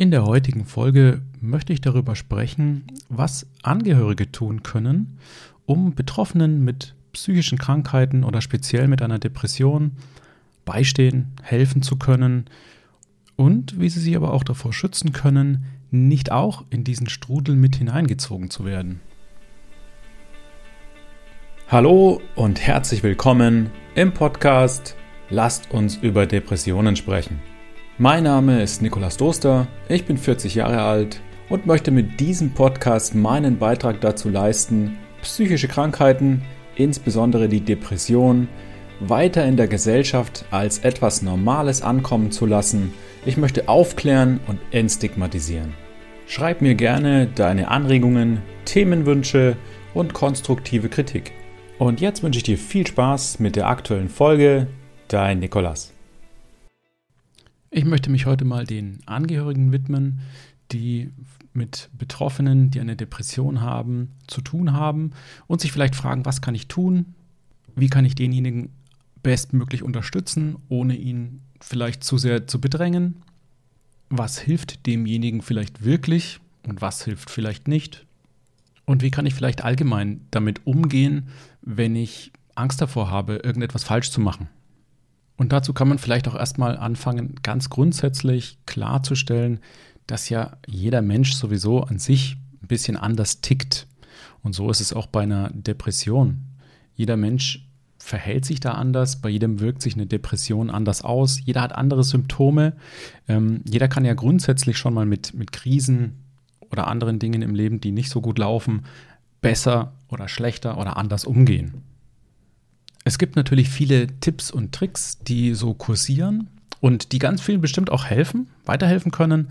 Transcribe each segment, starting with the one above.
In der heutigen Folge möchte ich darüber sprechen, was Angehörige tun können, um Betroffenen mit psychischen Krankheiten oder speziell mit einer Depression beistehen, helfen zu können und wie sie sich aber auch davor schützen können, nicht auch in diesen Strudel mit hineingezogen zu werden. Hallo und herzlich willkommen im Podcast Lasst uns über Depressionen sprechen. Mein Name ist Nikolas Doster, ich bin 40 Jahre alt und möchte mit diesem Podcast meinen Beitrag dazu leisten, psychische Krankheiten, insbesondere die Depression, weiter in der Gesellschaft als etwas Normales ankommen zu lassen. Ich möchte aufklären und entstigmatisieren. Schreib mir gerne deine Anregungen, Themenwünsche und konstruktive Kritik. Und jetzt wünsche ich dir viel Spaß mit der aktuellen Folge. Dein Nikolas. Ich möchte mich heute mal den Angehörigen widmen, die mit Betroffenen, die eine Depression haben, zu tun haben und sich vielleicht fragen, was kann ich tun? Wie kann ich denjenigen bestmöglich unterstützen, ohne ihn vielleicht zu sehr zu bedrängen? Was hilft demjenigen vielleicht wirklich und was hilft vielleicht nicht? Und wie kann ich vielleicht allgemein damit umgehen, wenn ich Angst davor habe, irgendetwas falsch zu machen? Und dazu kann man vielleicht auch erstmal anfangen, ganz grundsätzlich klarzustellen, dass ja jeder Mensch sowieso an sich ein bisschen anders tickt. Und so ist es auch bei einer Depression. Jeder Mensch verhält sich da anders, bei jedem wirkt sich eine Depression anders aus, jeder hat andere Symptome. Ähm, jeder kann ja grundsätzlich schon mal mit, mit Krisen oder anderen Dingen im Leben, die nicht so gut laufen, besser oder schlechter oder anders umgehen. Es gibt natürlich viele Tipps und Tricks, die so kursieren und die ganz vielen bestimmt auch helfen, weiterhelfen können.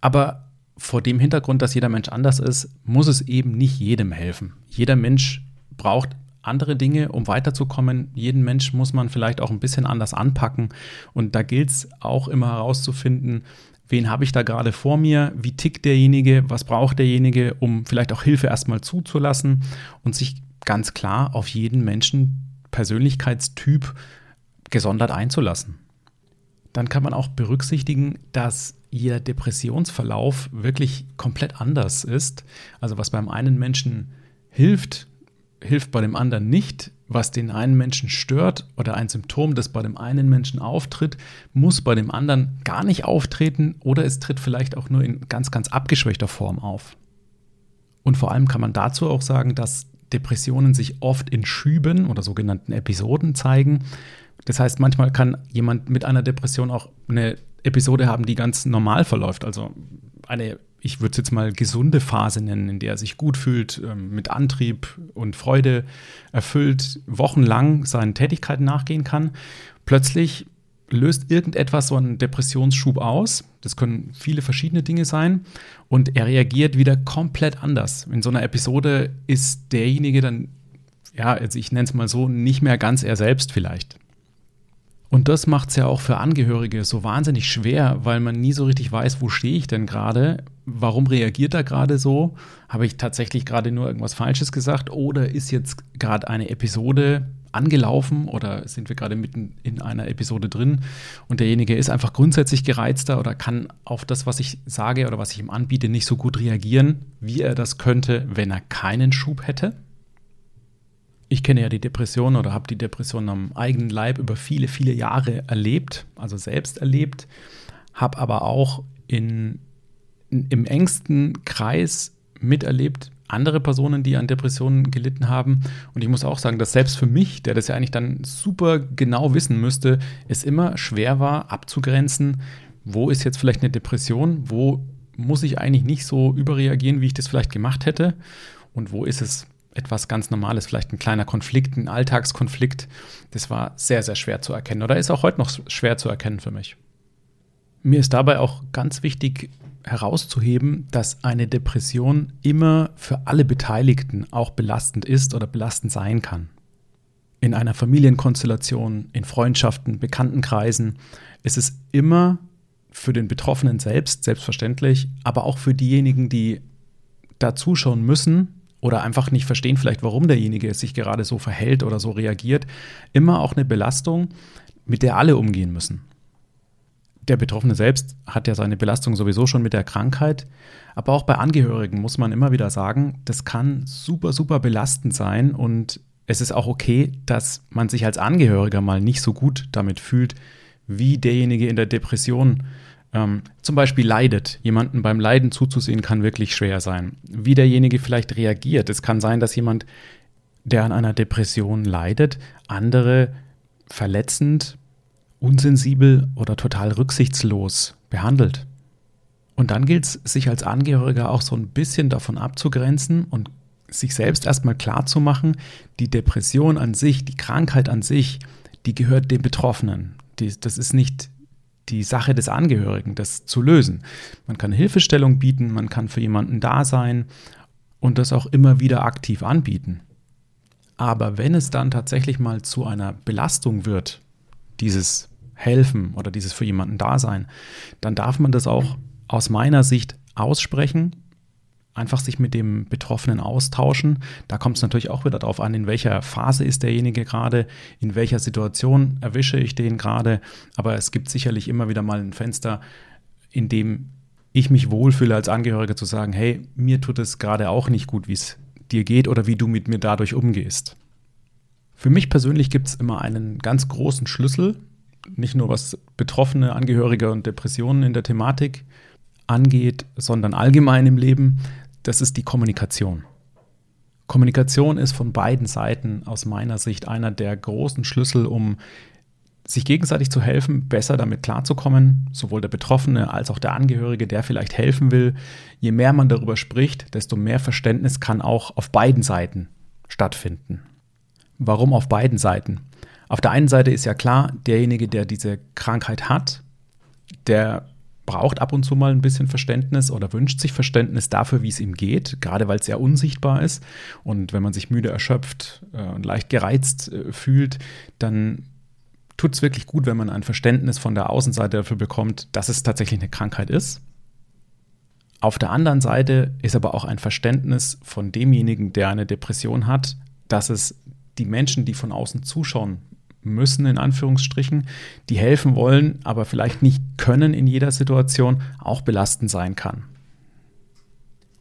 Aber vor dem Hintergrund, dass jeder Mensch anders ist, muss es eben nicht jedem helfen. Jeder Mensch braucht andere Dinge, um weiterzukommen. Jeden Mensch muss man vielleicht auch ein bisschen anders anpacken. Und da gilt es auch immer herauszufinden, wen habe ich da gerade vor mir, wie tickt derjenige, was braucht derjenige, um vielleicht auch Hilfe erstmal zuzulassen und sich ganz klar auf jeden Menschen Persönlichkeitstyp gesondert einzulassen. Dann kann man auch berücksichtigen, dass jeder Depressionsverlauf wirklich komplett anders ist. Also was beim einen Menschen hilft, hilft bei dem anderen nicht. Was den einen Menschen stört oder ein Symptom, das bei dem einen Menschen auftritt, muss bei dem anderen gar nicht auftreten oder es tritt vielleicht auch nur in ganz, ganz abgeschwächter Form auf. Und vor allem kann man dazu auch sagen, dass Depressionen sich oft in Schüben oder sogenannten Episoden zeigen. Das heißt, manchmal kann jemand mit einer Depression auch eine Episode haben, die ganz normal verläuft. Also eine, ich würde es jetzt mal gesunde Phase nennen, in der er sich gut fühlt, ähm, mit Antrieb und Freude erfüllt, wochenlang seinen Tätigkeiten nachgehen kann. Plötzlich löst irgendetwas so einen Depressionsschub aus. Das können viele verschiedene Dinge sein. Und er reagiert wieder komplett anders. In so einer Episode ist derjenige dann, ja, also ich nenne es mal so, nicht mehr ganz er selbst vielleicht. Und das macht es ja auch für Angehörige so wahnsinnig schwer, weil man nie so richtig weiß, wo stehe ich denn gerade? Warum reagiert er gerade so? Habe ich tatsächlich gerade nur irgendwas Falsches gesagt? Oder ist jetzt gerade eine Episode angelaufen oder sind wir gerade mitten in einer Episode drin und derjenige ist einfach grundsätzlich gereizter oder kann auf das, was ich sage oder was ich ihm anbiete, nicht so gut reagieren, wie er das könnte, wenn er keinen Schub hätte. Ich kenne ja die Depression oder habe die Depression am eigenen Leib über viele, viele Jahre erlebt, also selbst erlebt, habe aber auch in, in, im engsten Kreis miterlebt, andere Personen, die an Depressionen gelitten haben. Und ich muss auch sagen, dass selbst für mich, der das ja eigentlich dann super genau wissen müsste, es immer schwer war abzugrenzen, wo ist jetzt vielleicht eine Depression, wo muss ich eigentlich nicht so überreagieren, wie ich das vielleicht gemacht hätte und wo ist es etwas ganz Normales, vielleicht ein kleiner Konflikt, ein Alltagskonflikt. Das war sehr, sehr schwer zu erkennen oder ist auch heute noch schwer zu erkennen für mich. Mir ist dabei auch ganz wichtig, herauszuheben, dass eine Depression immer für alle Beteiligten auch belastend ist oder belastend sein kann. In einer Familienkonstellation, in Freundschaften, Bekanntenkreisen ist es immer für den Betroffenen selbst, selbstverständlich, aber auch für diejenigen, die da zuschauen müssen oder einfach nicht verstehen, vielleicht warum derjenige sich gerade so verhält oder so reagiert, immer auch eine Belastung, mit der alle umgehen müssen. Der Betroffene selbst hat ja seine Belastung sowieso schon mit der Krankheit. Aber auch bei Angehörigen muss man immer wieder sagen, das kann super, super belastend sein. Und es ist auch okay, dass man sich als Angehöriger mal nicht so gut damit fühlt, wie derjenige in der Depression ähm, zum Beispiel leidet. Jemanden beim Leiden zuzusehen kann wirklich schwer sein. Wie derjenige vielleicht reagiert. Es kann sein, dass jemand, der an einer Depression leidet, andere verletzend, unsensibel oder total rücksichtslos behandelt. Und dann gilt es, sich als Angehöriger auch so ein bisschen davon abzugrenzen und sich selbst erstmal klar zu machen, die Depression an sich, die Krankheit an sich, die gehört dem Betroffenen. Die, das ist nicht die Sache des Angehörigen, das zu lösen. Man kann Hilfestellung bieten, man kann für jemanden da sein und das auch immer wieder aktiv anbieten. Aber wenn es dann tatsächlich mal zu einer Belastung wird, dieses Helfen oder dieses für jemanden Dasein, dann darf man das auch aus meiner Sicht aussprechen, einfach sich mit dem Betroffenen austauschen. Da kommt es natürlich auch wieder darauf an, in welcher Phase ist derjenige gerade, in welcher Situation erwische ich den gerade. Aber es gibt sicherlich immer wieder mal ein Fenster, in dem ich mich wohlfühle als Angehöriger zu sagen, hey, mir tut es gerade auch nicht gut, wie es dir geht oder wie du mit mir dadurch umgehst. Für mich persönlich gibt es immer einen ganz großen Schlüssel, nicht nur was betroffene Angehörige und Depressionen in der Thematik angeht, sondern allgemein im Leben, das ist die Kommunikation. Kommunikation ist von beiden Seiten aus meiner Sicht einer der großen Schlüssel, um sich gegenseitig zu helfen, besser damit klarzukommen, sowohl der Betroffene als auch der Angehörige, der vielleicht helfen will. Je mehr man darüber spricht, desto mehr Verständnis kann auch auf beiden Seiten stattfinden. Warum auf beiden Seiten? Auf der einen Seite ist ja klar, derjenige, der diese Krankheit hat, der braucht ab und zu mal ein bisschen Verständnis oder wünscht sich Verständnis dafür, wie es ihm geht, gerade weil es sehr unsichtbar ist. Und wenn man sich müde, erschöpft äh, und leicht gereizt äh, fühlt, dann tut es wirklich gut, wenn man ein Verständnis von der Außenseite dafür bekommt, dass es tatsächlich eine Krankheit ist. Auf der anderen Seite ist aber auch ein Verständnis von demjenigen, der eine Depression hat, dass es die Menschen, die von außen zuschauen müssen, in Anführungsstrichen, die helfen wollen, aber vielleicht nicht können in jeder Situation, auch belastend sein kann.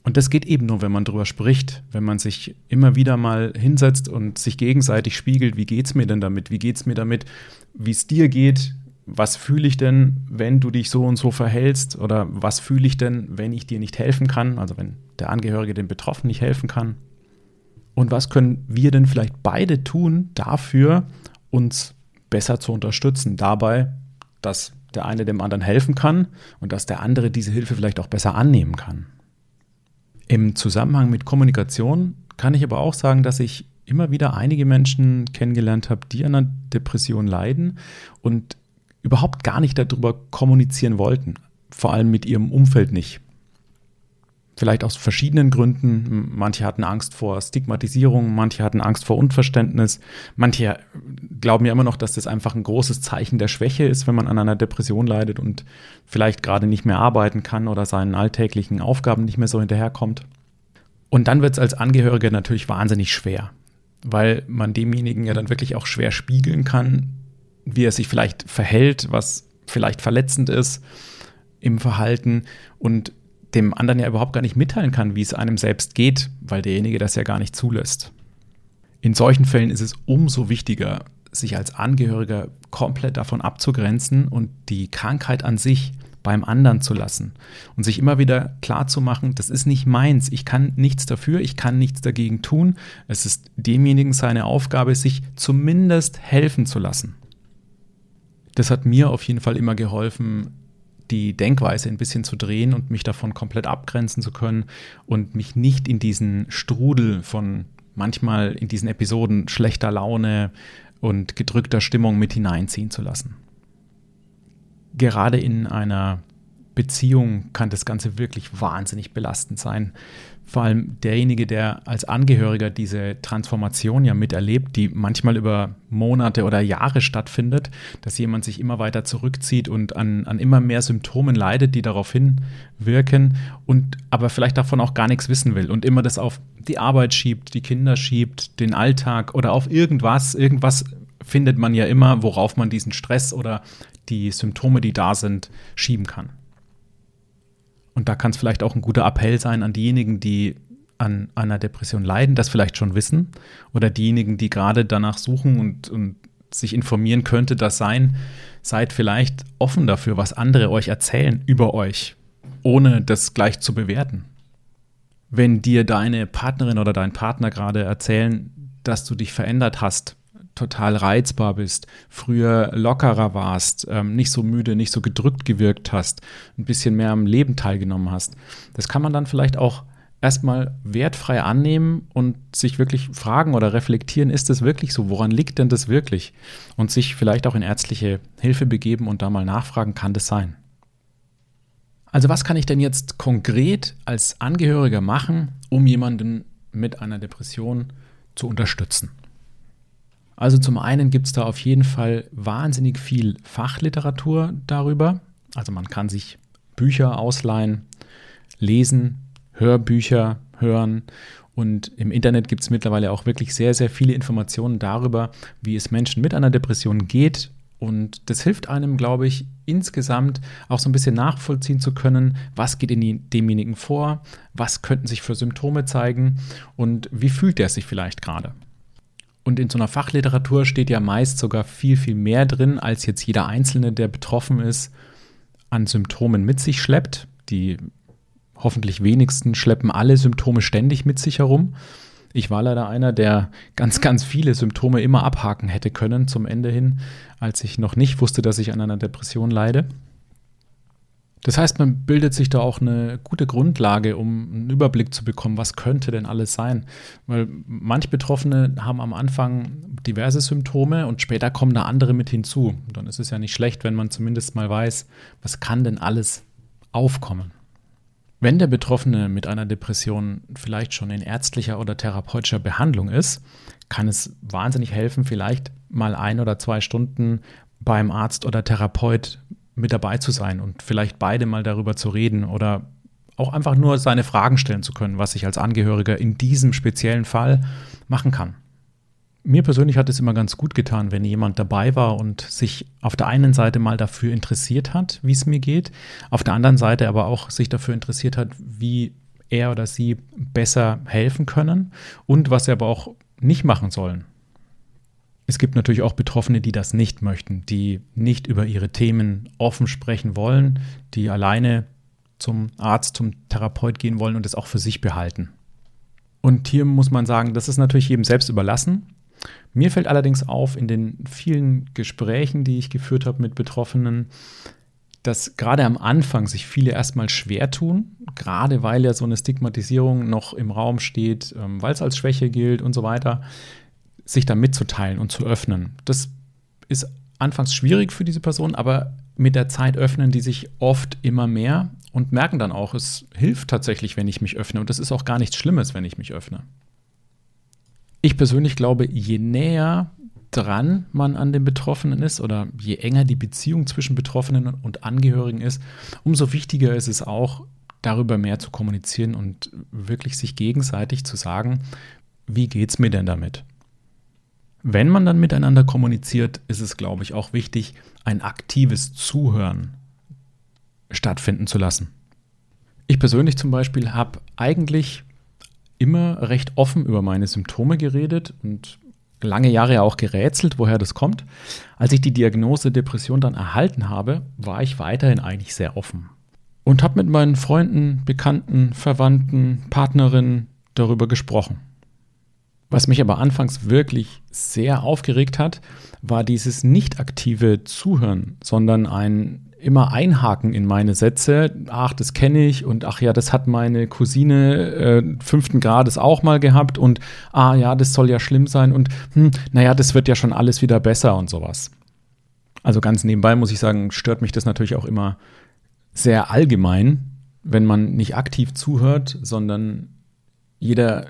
Und das geht eben nur, wenn man drüber spricht, wenn man sich immer wieder mal hinsetzt und sich gegenseitig spiegelt, wie geht es mir denn damit, wie geht es mir damit, wie es dir geht, was fühle ich denn, wenn du dich so und so verhältst oder was fühle ich denn, wenn ich dir nicht helfen kann, also wenn der Angehörige dem Betroffenen nicht helfen kann. Und was können wir denn vielleicht beide tun dafür, uns besser zu unterstützen dabei, dass der eine dem anderen helfen kann und dass der andere diese Hilfe vielleicht auch besser annehmen kann. Im Zusammenhang mit Kommunikation kann ich aber auch sagen, dass ich immer wieder einige Menschen kennengelernt habe, die an einer Depression leiden und überhaupt gar nicht darüber kommunizieren wollten, vor allem mit ihrem Umfeld nicht. Vielleicht aus verschiedenen Gründen. Manche hatten Angst vor Stigmatisierung, manche hatten Angst vor Unverständnis. Manche glauben ja immer noch, dass das einfach ein großes Zeichen der Schwäche ist, wenn man an einer Depression leidet und vielleicht gerade nicht mehr arbeiten kann oder seinen alltäglichen Aufgaben nicht mehr so hinterherkommt. Und dann wird es als Angehöriger natürlich wahnsinnig schwer, weil man demjenigen ja dann wirklich auch schwer spiegeln kann, wie er sich vielleicht verhält, was vielleicht verletzend ist im Verhalten und dem anderen ja überhaupt gar nicht mitteilen kann, wie es einem selbst geht, weil derjenige das ja gar nicht zulässt. In solchen Fällen ist es umso wichtiger, sich als Angehöriger komplett davon abzugrenzen und die Krankheit an sich beim anderen zu lassen und sich immer wieder klar zu machen, das ist nicht meins, ich kann nichts dafür, ich kann nichts dagegen tun. Es ist demjenigen seine Aufgabe, sich zumindest helfen zu lassen. Das hat mir auf jeden Fall immer geholfen, die Denkweise ein bisschen zu drehen und mich davon komplett abgrenzen zu können und mich nicht in diesen Strudel von manchmal in diesen Episoden schlechter Laune und gedrückter Stimmung mit hineinziehen zu lassen. Gerade in einer Beziehung kann das Ganze wirklich wahnsinnig belastend sein, vor allem derjenige, der als Angehöriger diese Transformation ja miterlebt, die manchmal über Monate oder Jahre stattfindet, dass jemand sich immer weiter zurückzieht und an, an immer mehr Symptomen leidet, die darauf hinwirken und aber vielleicht davon auch gar nichts wissen will und immer das auf die Arbeit schiebt, die Kinder schiebt, den Alltag oder auf irgendwas. Irgendwas findet man ja immer, worauf man diesen Stress oder die Symptome, die da sind, schieben kann. Und da kann es vielleicht auch ein guter Appell sein an diejenigen, die an einer Depression leiden, das vielleicht schon wissen, oder diejenigen, die gerade danach suchen und, und sich informieren könnte das sein, seid vielleicht offen dafür, was andere euch erzählen über euch, ohne das gleich zu bewerten. Wenn dir deine Partnerin oder dein Partner gerade erzählen, dass du dich verändert hast, total reizbar bist, früher lockerer warst, ähm, nicht so müde, nicht so gedrückt gewirkt hast, ein bisschen mehr am Leben teilgenommen hast, das kann man dann vielleicht auch erstmal wertfrei annehmen und sich wirklich fragen oder reflektieren, ist das wirklich so? Woran liegt denn das wirklich? Und sich vielleicht auch in ärztliche Hilfe begeben und da mal nachfragen, kann das sein? Also was kann ich denn jetzt konkret als Angehöriger machen, um jemanden mit einer Depression zu unterstützen? Also zum einen gibt es da auf jeden Fall wahnsinnig viel Fachliteratur darüber. Also man kann sich Bücher ausleihen, lesen, Hörbücher hören. Und im Internet gibt es mittlerweile auch wirklich sehr, sehr viele Informationen darüber, wie es Menschen mit einer Depression geht. Und das hilft einem, glaube ich, insgesamt auch so ein bisschen nachvollziehen zu können, was geht in demjenigen vor, was könnten sich für Symptome zeigen und wie fühlt der sich vielleicht gerade. Und in so einer Fachliteratur steht ja meist sogar viel, viel mehr drin, als jetzt jeder Einzelne, der betroffen ist, an Symptomen mit sich schleppt. Die hoffentlich wenigsten schleppen alle Symptome ständig mit sich herum. Ich war leider einer, der ganz, ganz viele Symptome immer abhaken hätte können zum Ende hin, als ich noch nicht wusste, dass ich an einer Depression leide. Das heißt, man bildet sich da auch eine gute Grundlage, um einen Überblick zu bekommen, was könnte denn alles sein. Weil manche Betroffene haben am Anfang diverse Symptome und später kommen da andere mit hinzu. dann ist es ja nicht schlecht, wenn man zumindest mal weiß, was kann denn alles aufkommen. Wenn der Betroffene mit einer Depression vielleicht schon in ärztlicher oder therapeutischer Behandlung ist, kann es wahnsinnig helfen, vielleicht mal ein oder zwei Stunden beim Arzt oder Therapeut mit dabei zu sein und vielleicht beide mal darüber zu reden oder auch einfach nur seine Fragen stellen zu können, was ich als Angehöriger in diesem speziellen Fall machen kann mir persönlich hat es immer ganz gut getan, wenn jemand dabei war und sich auf der einen Seite mal dafür interessiert hat, wie es mir geht, auf der anderen Seite aber auch sich dafür interessiert hat, wie er oder sie besser helfen können und was sie aber auch nicht machen sollen. Es gibt natürlich auch Betroffene, die das nicht möchten, die nicht über ihre Themen offen sprechen wollen, die alleine zum Arzt, zum Therapeut gehen wollen und es auch für sich behalten. Und hier muss man sagen, das ist natürlich jedem selbst überlassen. Mir fällt allerdings auf in den vielen Gesprächen, die ich geführt habe mit Betroffenen, dass gerade am Anfang sich viele erstmal schwer tun, gerade weil ja so eine Stigmatisierung noch im Raum steht, ähm, weil es als Schwäche gilt und so weiter, sich da mitzuteilen und zu öffnen. Das ist anfangs schwierig für diese Person, aber mit der Zeit öffnen die sich oft immer mehr und merken dann auch, es hilft tatsächlich, wenn ich mich öffne. Und das ist auch gar nichts Schlimmes, wenn ich mich öffne. Ich persönlich glaube, je näher dran man an den Betroffenen ist oder je enger die Beziehung zwischen Betroffenen und Angehörigen ist, umso wichtiger ist es auch, darüber mehr zu kommunizieren und wirklich sich gegenseitig zu sagen, wie geht es mir denn damit? Wenn man dann miteinander kommuniziert, ist es, glaube ich, auch wichtig, ein aktives Zuhören stattfinden zu lassen. Ich persönlich zum Beispiel habe eigentlich immer recht offen über meine Symptome geredet und lange Jahre auch gerätselt, woher das kommt. Als ich die Diagnose Depression dann erhalten habe, war ich weiterhin eigentlich sehr offen und habe mit meinen Freunden, Bekannten, Verwandten, Partnerinnen darüber gesprochen. Was mich aber anfangs wirklich sehr aufgeregt hat, war dieses nicht aktive Zuhören, sondern ein immer einhaken in meine Sätze. Ach, das kenne ich und ach ja, das hat meine Cousine äh, fünften Grades auch mal gehabt und ah ja, das soll ja schlimm sein und hm, naja, das wird ja schon alles wieder besser und sowas. Also ganz nebenbei muss ich sagen, stört mich das natürlich auch immer sehr allgemein, wenn man nicht aktiv zuhört, sondern jeder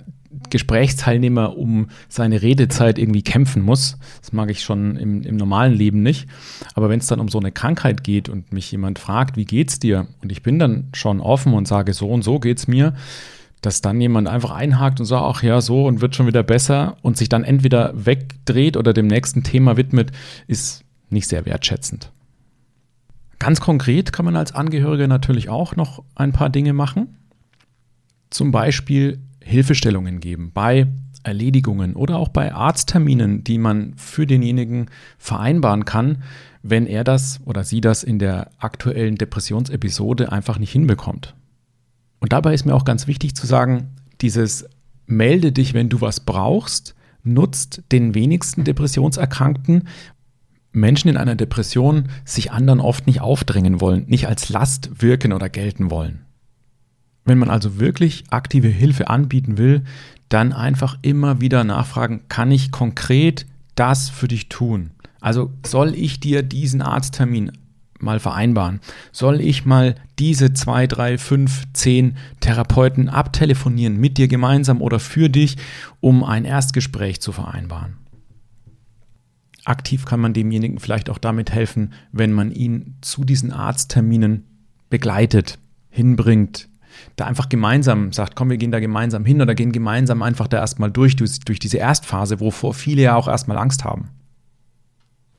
Gesprächsteilnehmer um seine Redezeit irgendwie kämpfen muss. Das mag ich schon im, im normalen Leben nicht. Aber wenn es dann um so eine Krankheit geht und mich jemand fragt, wie geht's dir? Und ich bin dann schon offen und sage, so und so geht's mir, dass dann jemand einfach einhakt und sagt, ach ja, so und wird schon wieder besser und sich dann entweder wegdreht oder dem nächsten Thema widmet, ist nicht sehr wertschätzend. Ganz konkret kann man als Angehöriger natürlich auch noch ein paar Dinge machen. Zum Beispiel Hilfestellungen geben bei Erledigungen oder auch bei Arztterminen, die man für denjenigen vereinbaren kann, wenn er das oder sie das in der aktuellen Depressionsepisode einfach nicht hinbekommt. Und dabei ist mir auch ganz wichtig zu sagen, dieses melde dich, wenn du was brauchst, nutzt den wenigsten Depressionserkrankten, Menschen in einer Depression sich anderen oft nicht aufdrängen wollen, nicht als Last wirken oder gelten wollen. Wenn man also wirklich aktive Hilfe anbieten will, dann einfach immer wieder nachfragen, kann ich konkret das für dich tun? Also soll ich dir diesen Arzttermin mal vereinbaren? Soll ich mal diese zwei, drei, fünf, zehn Therapeuten abtelefonieren mit dir gemeinsam oder für dich, um ein Erstgespräch zu vereinbaren? Aktiv kann man demjenigen vielleicht auch damit helfen, wenn man ihn zu diesen Arztterminen begleitet, hinbringt, da einfach gemeinsam sagt, komm, wir gehen da gemeinsam hin oder gehen gemeinsam einfach da erstmal durch, durch, diese Erstphase, wovor viele ja auch erstmal Angst haben.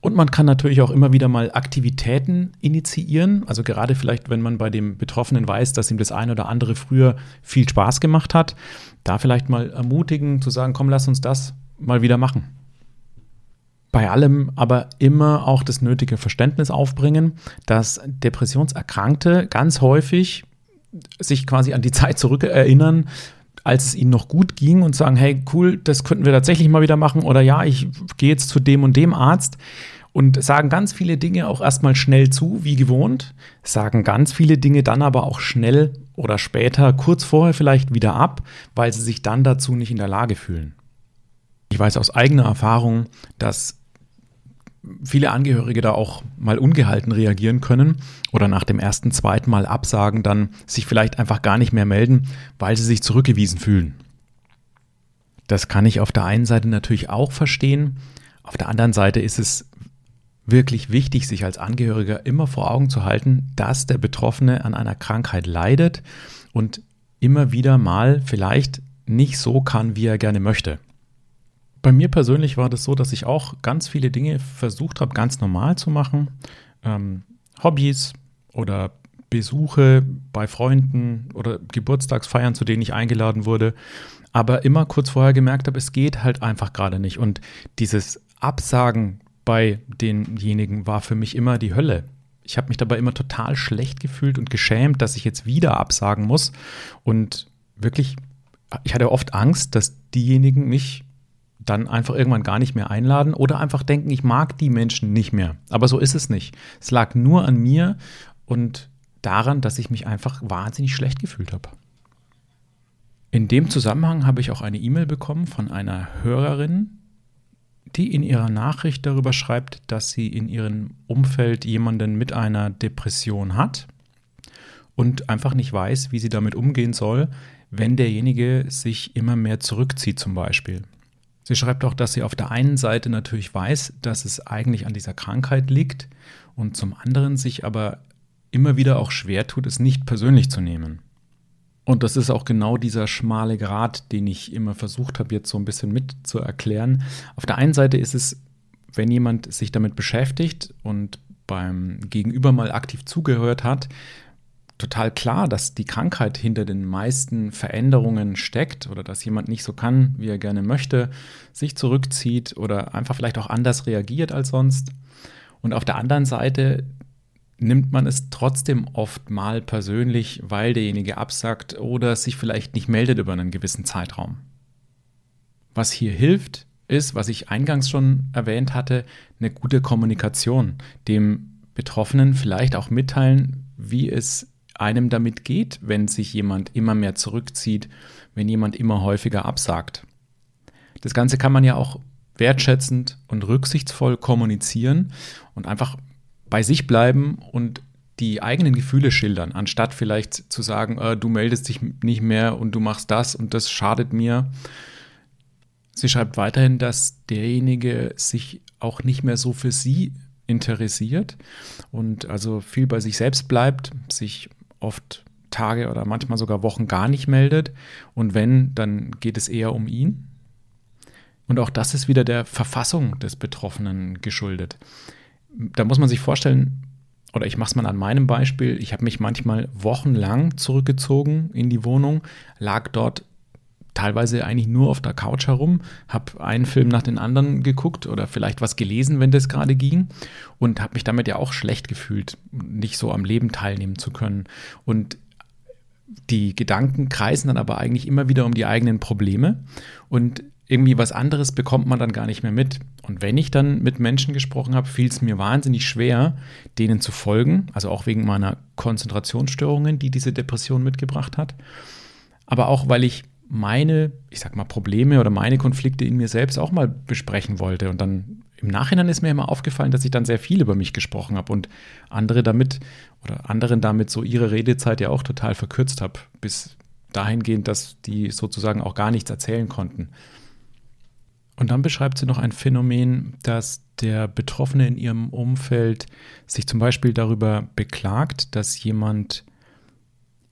Und man kann natürlich auch immer wieder mal Aktivitäten initiieren. Also gerade vielleicht, wenn man bei dem Betroffenen weiß, dass ihm das eine oder andere früher viel Spaß gemacht hat, da vielleicht mal ermutigen zu sagen, komm, lass uns das mal wieder machen. Bei allem aber immer auch das nötige Verständnis aufbringen, dass Depressionserkrankte ganz häufig sich quasi an die Zeit zurückerinnern, als es ihnen noch gut ging und sagen, hey, cool, das könnten wir tatsächlich mal wieder machen oder ja, ich gehe jetzt zu dem und dem Arzt und sagen ganz viele Dinge auch erstmal schnell zu, wie gewohnt, sagen ganz viele Dinge dann aber auch schnell oder später, kurz vorher vielleicht wieder ab, weil sie sich dann dazu nicht in der Lage fühlen. Ich weiß aus eigener Erfahrung, dass viele Angehörige da auch mal ungehalten reagieren können oder nach dem ersten, zweiten Mal absagen, dann sich vielleicht einfach gar nicht mehr melden, weil sie sich zurückgewiesen fühlen. Das kann ich auf der einen Seite natürlich auch verstehen. Auf der anderen Seite ist es wirklich wichtig, sich als Angehöriger immer vor Augen zu halten, dass der Betroffene an einer Krankheit leidet und immer wieder mal vielleicht nicht so kann, wie er gerne möchte. Bei mir persönlich war das so, dass ich auch ganz viele Dinge versucht habe, ganz normal zu machen. Ähm, Hobbys oder Besuche bei Freunden oder Geburtstagsfeiern, zu denen ich eingeladen wurde. Aber immer kurz vorher gemerkt habe, es geht halt einfach gerade nicht. Und dieses Absagen bei denjenigen war für mich immer die Hölle. Ich habe mich dabei immer total schlecht gefühlt und geschämt, dass ich jetzt wieder absagen muss. Und wirklich, ich hatte oft Angst, dass diejenigen mich dann einfach irgendwann gar nicht mehr einladen oder einfach denken, ich mag die Menschen nicht mehr. Aber so ist es nicht. Es lag nur an mir und daran, dass ich mich einfach wahnsinnig schlecht gefühlt habe. In dem Zusammenhang habe ich auch eine E-Mail bekommen von einer Hörerin, die in ihrer Nachricht darüber schreibt, dass sie in ihrem Umfeld jemanden mit einer Depression hat und einfach nicht weiß, wie sie damit umgehen soll, wenn derjenige sich immer mehr zurückzieht zum Beispiel. Sie schreibt auch, dass sie auf der einen Seite natürlich weiß, dass es eigentlich an dieser Krankheit liegt und zum anderen sich aber immer wieder auch schwer tut, es nicht persönlich zu nehmen. Und das ist auch genau dieser schmale Grat, den ich immer versucht habe, jetzt so ein bisschen mit zu erklären. Auf der einen Seite ist es, wenn jemand sich damit beschäftigt und beim Gegenüber mal aktiv zugehört hat, total klar, dass die Krankheit hinter den meisten Veränderungen steckt oder dass jemand nicht so kann, wie er gerne möchte, sich zurückzieht oder einfach vielleicht auch anders reagiert als sonst. Und auf der anderen Seite nimmt man es trotzdem oft mal persönlich, weil derjenige absagt oder sich vielleicht nicht meldet über einen gewissen Zeitraum. Was hier hilft, ist, was ich eingangs schon erwähnt hatte, eine gute Kommunikation, dem Betroffenen vielleicht auch mitteilen, wie es einem damit geht, wenn sich jemand immer mehr zurückzieht, wenn jemand immer häufiger absagt. Das Ganze kann man ja auch wertschätzend und rücksichtsvoll kommunizieren und einfach bei sich bleiben und die eigenen Gefühle schildern, anstatt vielleicht zu sagen, äh, du meldest dich nicht mehr und du machst das und das schadet mir. Sie schreibt weiterhin, dass derjenige sich auch nicht mehr so für sie interessiert und also viel bei sich selbst bleibt, sich oft Tage oder manchmal sogar Wochen gar nicht meldet. Und wenn, dann geht es eher um ihn. Und auch das ist wieder der Verfassung des Betroffenen geschuldet. Da muss man sich vorstellen, oder ich mache es mal an meinem Beispiel, ich habe mich manchmal wochenlang zurückgezogen in die Wohnung, lag dort teilweise eigentlich nur auf der Couch herum, habe einen Film nach den anderen geguckt oder vielleicht was gelesen, wenn das gerade ging und habe mich damit ja auch schlecht gefühlt, nicht so am Leben teilnehmen zu können. Und die Gedanken kreisen dann aber eigentlich immer wieder um die eigenen Probleme und irgendwie was anderes bekommt man dann gar nicht mehr mit. Und wenn ich dann mit Menschen gesprochen habe, fiel es mir wahnsinnig schwer, denen zu folgen, also auch wegen meiner Konzentrationsstörungen, die diese Depression mitgebracht hat. Aber auch, weil ich meine, ich sag mal, Probleme oder meine Konflikte in mir selbst auch mal besprechen wollte. Und dann im Nachhinein ist mir immer aufgefallen, dass ich dann sehr viel über mich gesprochen habe und andere damit oder anderen damit so ihre Redezeit ja auch total verkürzt habe, bis dahingehend, dass die sozusagen auch gar nichts erzählen konnten. Und dann beschreibt sie noch ein Phänomen, dass der Betroffene in ihrem Umfeld sich zum Beispiel darüber beklagt, dass jemand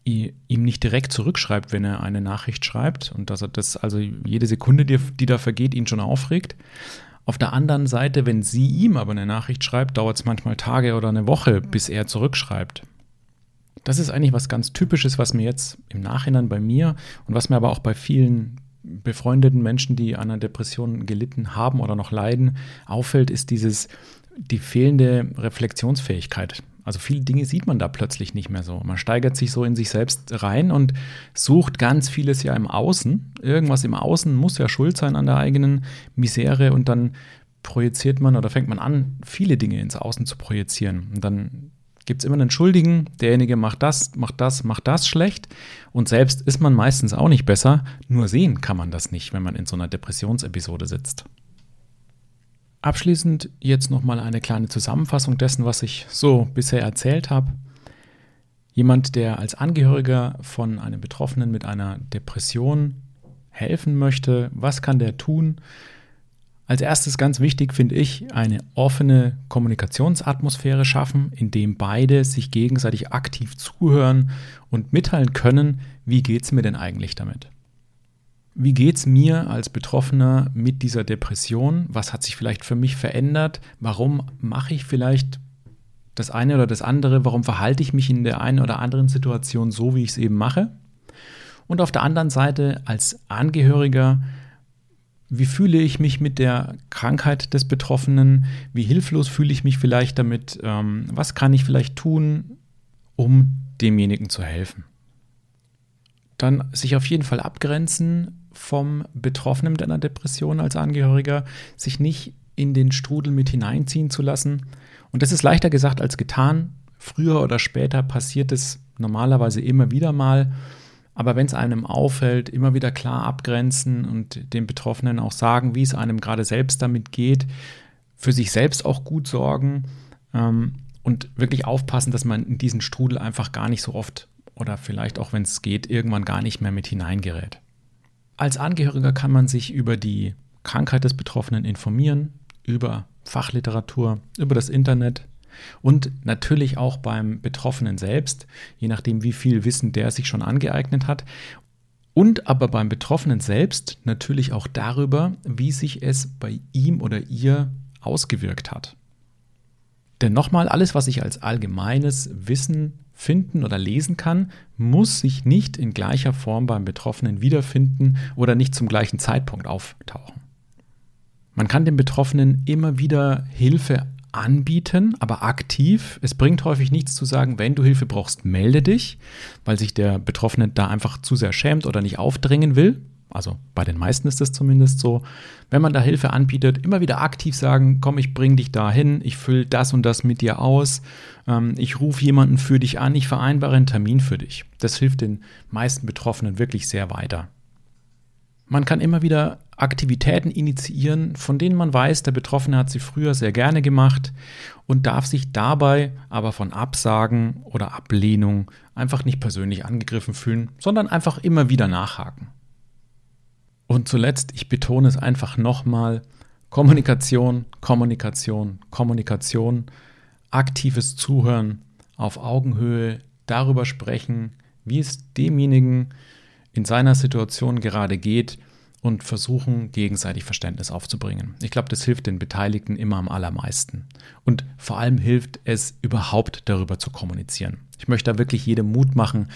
ihm nicht direkt zurückschreibt, wenn er eine Nachricht schreibt und dass er das, also jede Sekunde, die, die da vergeht, ihn schon aufregt. Auf der anderen Seite, wenn sie ihm aber eine Nachricht schreibt, dauert es manchmal Tage oder eine Woche, bis er zurückschreibt. Das ist eigentlich was ganz Typisches, was mir jetzt im Nachhinein bei mir und was mir aber auch bei vielen befreundeten Menschen, die an einer Depression gelitten haben oder noch leiden, auffällt, ist dieses die fehlende Reflexionsfähigkeit. Also viele Dinge sieht man da plötzlich nicht mehr so. Man steigert sich so in sich selbst rein und sucht ganz vieles ja im Außen. Irgendwas im Außen muss ja schuld sein an der eigenen Misere und dann projiziert man oder fängt man an, viele Dinge ins Außen zu projizieren. Und dann gibt es immer einen Schuldigen, derjenige macht das, macht das, macht das schlecht und selbst ist man meistens auch nicht besser, nur sehen kann man das nicht, wenn man in so einer Depressionsepisode sitzt. Abschließend jetzt nochmal eine kleine Zusammenfassung dessen, was ich so bisher erzählt habe. Jemand, der als Angehöriger von einem Betroffenen mit einer Depression helfen möchte, was kann der tun? Als erstes ganz wichtig finde ich, eine offene Kommunikationsatmosphäre schaffen, in dem beide sich gegenseitig aktiv zuhören und mitteilen können, wie geht es mir denn eigentlich damit. Wie geht es mir als Betroffener mit dieser Depression? Was hat sich vielleicht für mich verändert? Warum mache ich vielleicht das eine oder das andere? Warum verhalte ich mich in der einen oder anderen Situation so, wie ich es eben mache? Und auf der anderen Seite als Angehöriger wie fühle ich mich mit der Krankheit des Betroffenen? Wie hilflos fühle ich mich vielleicht damit? Ähm, was kann ich vielleicht tun, um demjenigen zu helfen? Dann sich auf jeden Fall abgrenzen vom Betroffenen mit einer Depression als Angehöriger, sich nicht in den Strudel mit hineinziehen zu lassen. Und das ist leichter gesagt als getan. Früher oder später passiert es normalerweise immer wieder mal. Aber wenn es einem auffällt, immer wieder klar abgrenzen und den Betroffenen auch sagen, wie es einem gerade selbst damit geht, für sich selbst auch gut sorgen ähm, und wirklich aufpassen, dass man in diesen Strudel einfach gar nicht so oft oder vielleicht auch, wenn es geht, irgendwann gar nicht mehr mit hineingerät. Als Angehöriger kann man sich über die Krankheit des Betroffenen informieren, über Fachliteratur, über das Internet, und natürlich auch beim Betroffenen selbst, je nachdem, wie viel Wissen der sich schon angeeignet hat. Und aber beim Betroffenen selbst natürlich auch darüber, wie sich es bei ihm oder ihr ausgewirkt hat. Denn nochmal, alles, was ich als allgemeines Wissen finden oder lesen kann, muss sich nicht in gleicher Form beim Betroffenen wiederfinden oder nicht zum gleichen Zeitpunkt auftauchen. Man kann dem Betroffenen immer wieder Hilfe anbieten, aber aktiv. Es bringt häufig nichts zu sagen, wenn du Hilfe brauchst, melde dich, weil sich der Betroffene da einfach zu sehr schämt oder nicht aufdrängen will. Also bei den meisten ist es zumindest so. Wenn man da Hilfe anbietet, immer wieder aktiv sagen, komm, ich bring dich dahin, ich fülle das und das mit dir aus, ähm, ich rufe jemanden für dich an, ich vereinbare einen Termin für dich. Das hilft den meisten Betroffenen wirklich sehr weiter. Man kann immer wieder Aktivitäten initiieren, von denen man weiß, der Betroffene hat sie früher sehr gerne gemacht und darf sich dabei aber von Absagen oder Ablehnung einfach nicht persönlich angegriffen fühlen, sondern einfach immer wieder nachhaken. Und zuletzt, ich betone es einfach nochmal, Kommunikation, Kommunikation, Kommunikation, aktives Zuhören auf Augenhöhe, darüber sprechen, wie es demjenigen in seiner Situation gerade geht und versuchen gegenseitig Verständnis aufzubringen. Ich glaube, das hilft den Beteiligten immer am allermeisten. Und vor allem hilft es überhaupt darüber zu kommunizieren. Ich möchte da wirklich jedem Mut machen,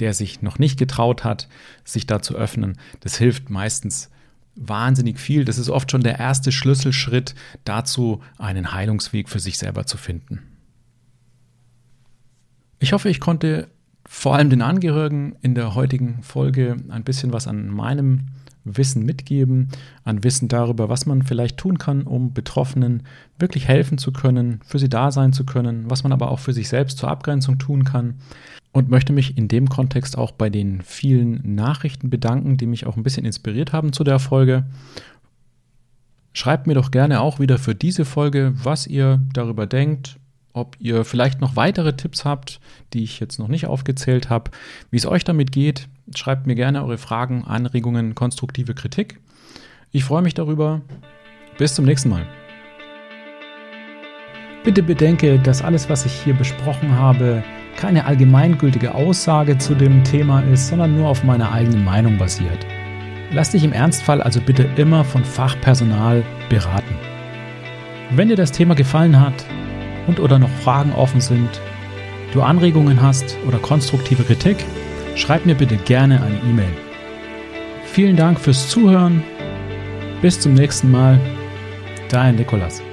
der sich noch nicht getraut hat, sich da zu öffnen. Das hilft meistens wahnsinnig viel. Das ist oft schon der erste Schlüsselschritt dazu, einen Heilungsweg für sich selber zu finden. Ich hoffe, ich konnte vor allem den Angehörigen in der heutigen Folge ein bisschen was an meinem Wissen mitgeben, an Wissen darüber, was man vielleicht tun kann, um Betroffenen wirklich helfen zu können, für sie da sein zu können, was man aber auch für sich selbst zur Abgrenzung tun kann. Und möchte mich in dem Kontext auch bei den vielen Nachrichten bedanken, die mich auch ein bisschen inspiriert haben zu der Folge. Schreibt mir doch gerne auch wieder für diese Folge, was ihr darüber denkt, ob ihr vielleicht noch weitere Tipps habt, die ich jetzt noch nicht aufgezählt habe, wie es euch damit geht. Schreibt mir gerne eure Fragen, Anregungen, konstruktive Kritik. Ich freue mich darüber. Bis zum nächsten Mal. Bitte bedenke, dass alles, was ich hier besprochen habe, keine allgemeingültige Aussage zu dem Thema ist, sondern nur auf meiner eigenen Meinung basiert. Lass dich im Ernstfall also bitte immer von Fachpersonal beraten. Wenn dir das Thema gefallen hat, und oder noch Fragen offen sind, du Anregungen hast oder konstruktive Kritik, schreib mir bitte gerne eine E-Mail. Vielen Dank fürs Zuhören. Bis zum nächsten Mal. Dein Nikolas.